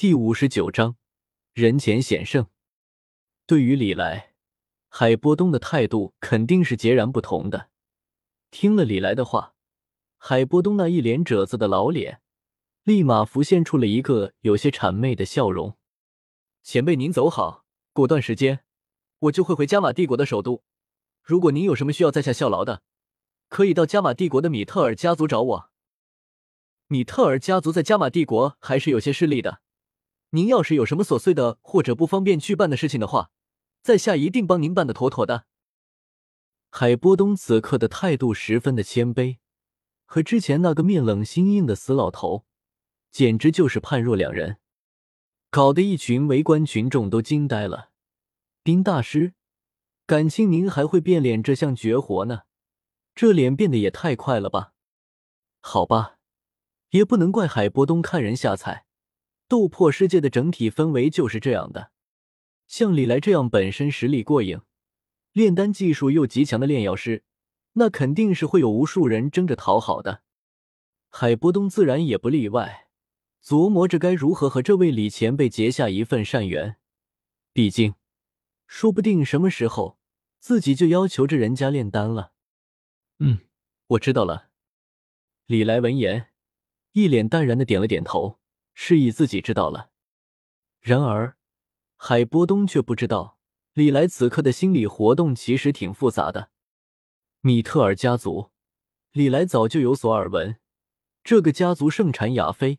第五十九章，人前显圣。对于李来，海波东的态度肯定是截然不同的。听了李来的话，海波东那一脸褶子的老脸，立马浮现出了一个有些谄媚的笑容。前辈您走好，过段时间我就会回加玛帝国的首都。如果您有什么需要在下效劳的，可以到加玛帝国的米特尔家族找我。米特尔家族在加玛帝国还是有些势力的。您要是有什么琐碎的或者不方便去办的事情的话，在下一定帮您办的妥妥的。海波东此刻的态度十分的谦卑，和之前那个面冷心硬的死老头，简直就是判若两人，搞得一群围观群众都惊呆了。丁大师，感情您还会变脸这项绝活呢？这脸变得也太快了吧？好吧，也不能怪海波东看人下菜。斗破世界的整体氛围就是这样的，像李来这样本身实力过硬、炼丹技术又极强的炼药师，那肯定是会有无数人争着讨好的。海波东自然也不例外，琢磨着该如何和这位李前辈结下一份善缘。毕竟，说不定什么时候自己就要求着人家炼丹了。嗯，我知道了。李来闻言，一脸淡然的点了点头。示意自己知道了，然而海波东却不知道，李来此刻的心理活动其实挺复杂的。米特尔家族，李来早就有所耳闻，这个家族盛产亚非，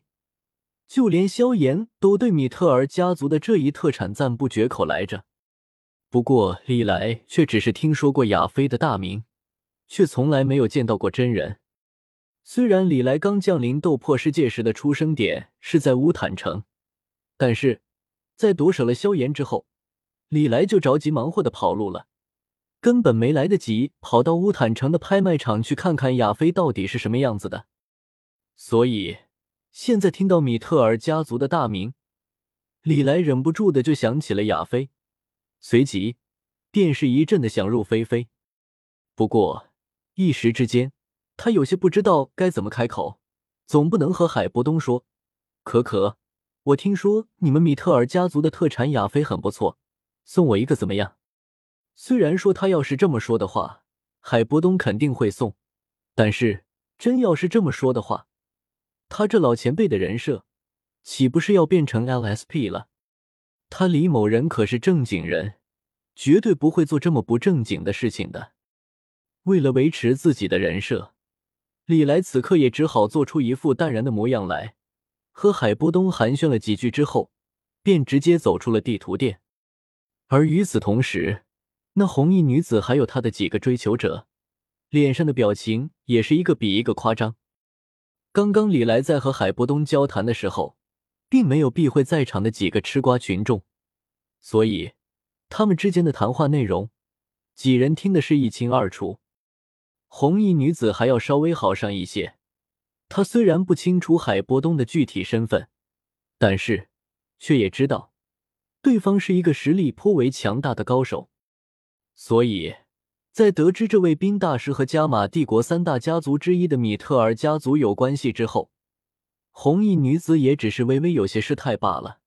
就连萧炎都对米特尔家族的这一特产赞不绝口来着。不过李来却只是听说过亚非的大名，却从来没有见到过真人。虽然李来刚降临斗破世界时的出生点是在乌坦城，但是在夺舍了萧炎之后，李来就着急忙活的跑路了，根本没来得及跑到乌坦城的拍卖场去看看亚菲到底是什么样子的。所以现在听到米特尔家族的大名，李来忍不住的就想起了亚菲，随即便是一阵的想入非非。不过一时之间。他有些不知道该怎么开口，总不能和海波东说：“可可，我听说你们米特尔家族的特产亚菲很不错，送我一个怎么样？”虽然说他要是这么说的话，海波东肯定会送，但是真要是这么说的话，他这老前辈的人设岂不是要变成 LSP 了？他李某人可是正经人，绝对不会做这么不正经的事情的。为了维持自己的人设。李来此刻也只好做出一副淡然的模样来，和海波东寒暄了几句之后，便直接走出了地图店。而与此同时，那红衣女子还有她的几个追求者，脸上的表情也是一个比一个夸张。刚刚李来在和海波东交谈的时候，并没有避讳在场的几个吃瓜群众，所以他们之间的谈话内容，几人听的是一清二楚。红衣女子还要稍微好上一些，她虽然不清楚海波东的具体身份，但是却也知道对方是一个实力颇为强大的高手，所以在得知这位冰大师和加玛帝国三大家族之一的米特尔家族有关系之后，红衣女子也只是微微有些失态罢了。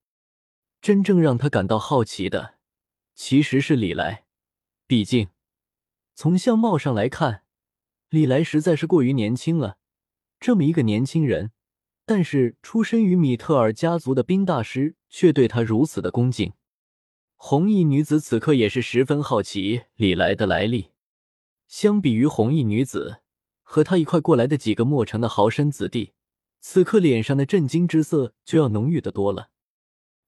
真正让她感到好奇的，其实是李来，毕竟从相貌上来看。李来实在是过于年轻了，这么一个年轻人，但是出身于米特尔家族的冰大师却对他如此的恭敬。红衣女子此刻也是十分好奇李来的来历。相比于红衣女子和他一块过来的几个墨城的豪绅子弟，此刻脸上的震惊之色就要浓郁的多了。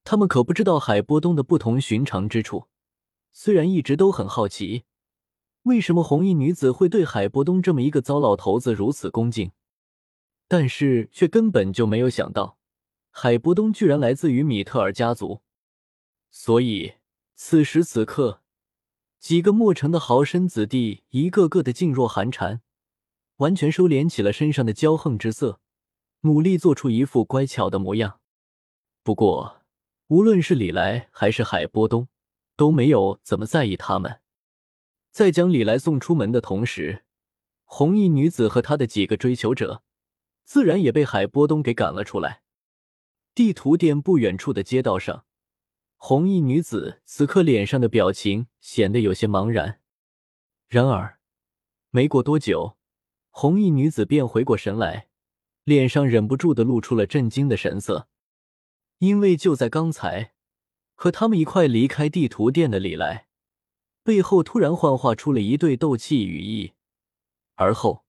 他们可不知道海波东的不同寻常之处，虽然一直都很好奇。为什么红衣女子会对海波东这么一个糟老头子如此恭敬？但是却根本就没有想到，海波东居然来自于米特尔家族。所以此时此刻，几个墨城的豪绅子弟一个个的噤若寒蝉，完全收敛起了身上的骄横之色，努力做出一副乖巧的模样。不过，无论是李来还是海波东，都没有怎么在意他们。在将李来送出门的同时，红衣女子和她的几个追求者，自然也被海波东给赶了出来。地图店不远处的街道上，红衣女子此刻脸上的表情显得有些茫然。然而，没过多久，红衣女子便回过神来，脸上忍不住的露出了震惊的神色，因为就在刚才，和他们一块离开地图店的李来，背后突然幻化出了一对斗气羽翼，而后，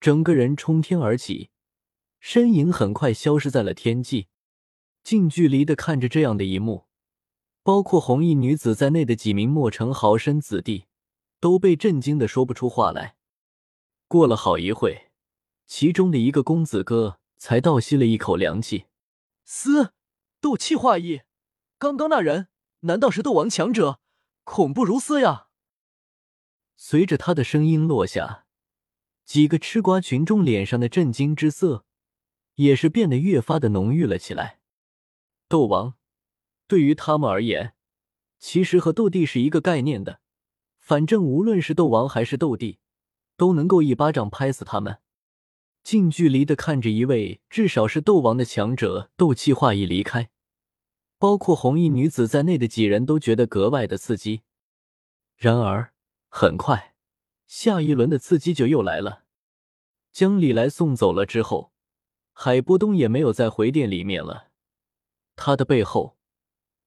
整个人冲天而起，身影很快消失在了天际。近距离的看着这样的一幕，包括红衣女子在内的几名墨城豪绅子弟都被震惊的说不出话来。过了好一会，其中的一个公子哥才倒吸了一口凉气：“嘶，斗气化翼，刚刚那人难道是斗王强者？恐怖如斯呀！”随着他的声音落下，几个吃瓜群众脸上的震惊之色也是变得越发的浓郁了起来。斗王对于他们而言，其实和斗帝是一个概念的。反正无论是斗王还是斗帝，都能够一巴掌拍死他们。近距离的看着一位至少是斗王的强者斗气化翼离开，包括红衣女子在内的几人都觉得格外的刺激。然而，很快下一轮的刺激就又来了。将李来送走了之后，海波东也没有再回店里面了。他的背后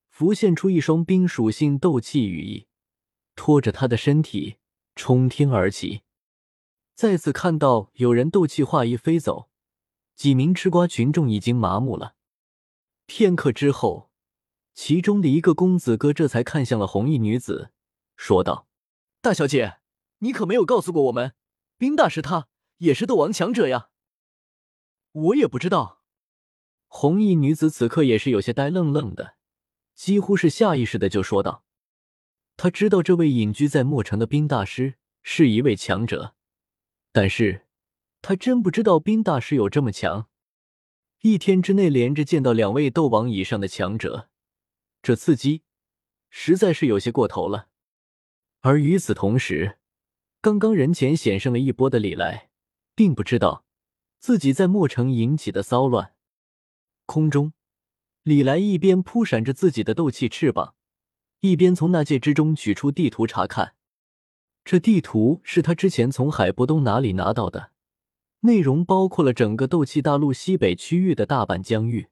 浮现出一双冰属性斗气羽翼，拖着他的身体冲天而起。再次看到有人斗气化翼飞走，几名吃瓜群众已经麻木了。片刻之后，其中的一个公子哥这才看向了红衣女子，说道：“大小姐，你可没有告诉过我们，冰大师他也是斗王强者呀？我也不知道。”红衣女子此刻也是有些呆愣愣的，几乎是下意识的就说道：“她知道这位隐居在墨城的冰大师是一位强者，但是她真不知道冰大师有这么强。一天之内连着见到两位斗王以上的强者，这刺激实在是有些过头了。而与此同时，刚刚人前险胜了一波的李来，并不知道自己在墨城引起的骚乱。”空中，李来一边扑闪着自己的斗气翅膀，一边从那戒之中取出地图查看。这地图是他之前从海波东哪里拿到的，内容包括了整个斗气大陆西北区域的大半疆域，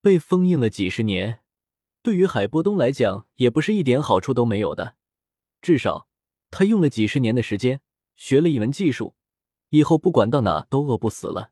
被封印了几十年，对于海波东来讲也不是一点好处都没有的。至少他用了几十年的时间学了一门技术，以后不管到哪都饿不死了。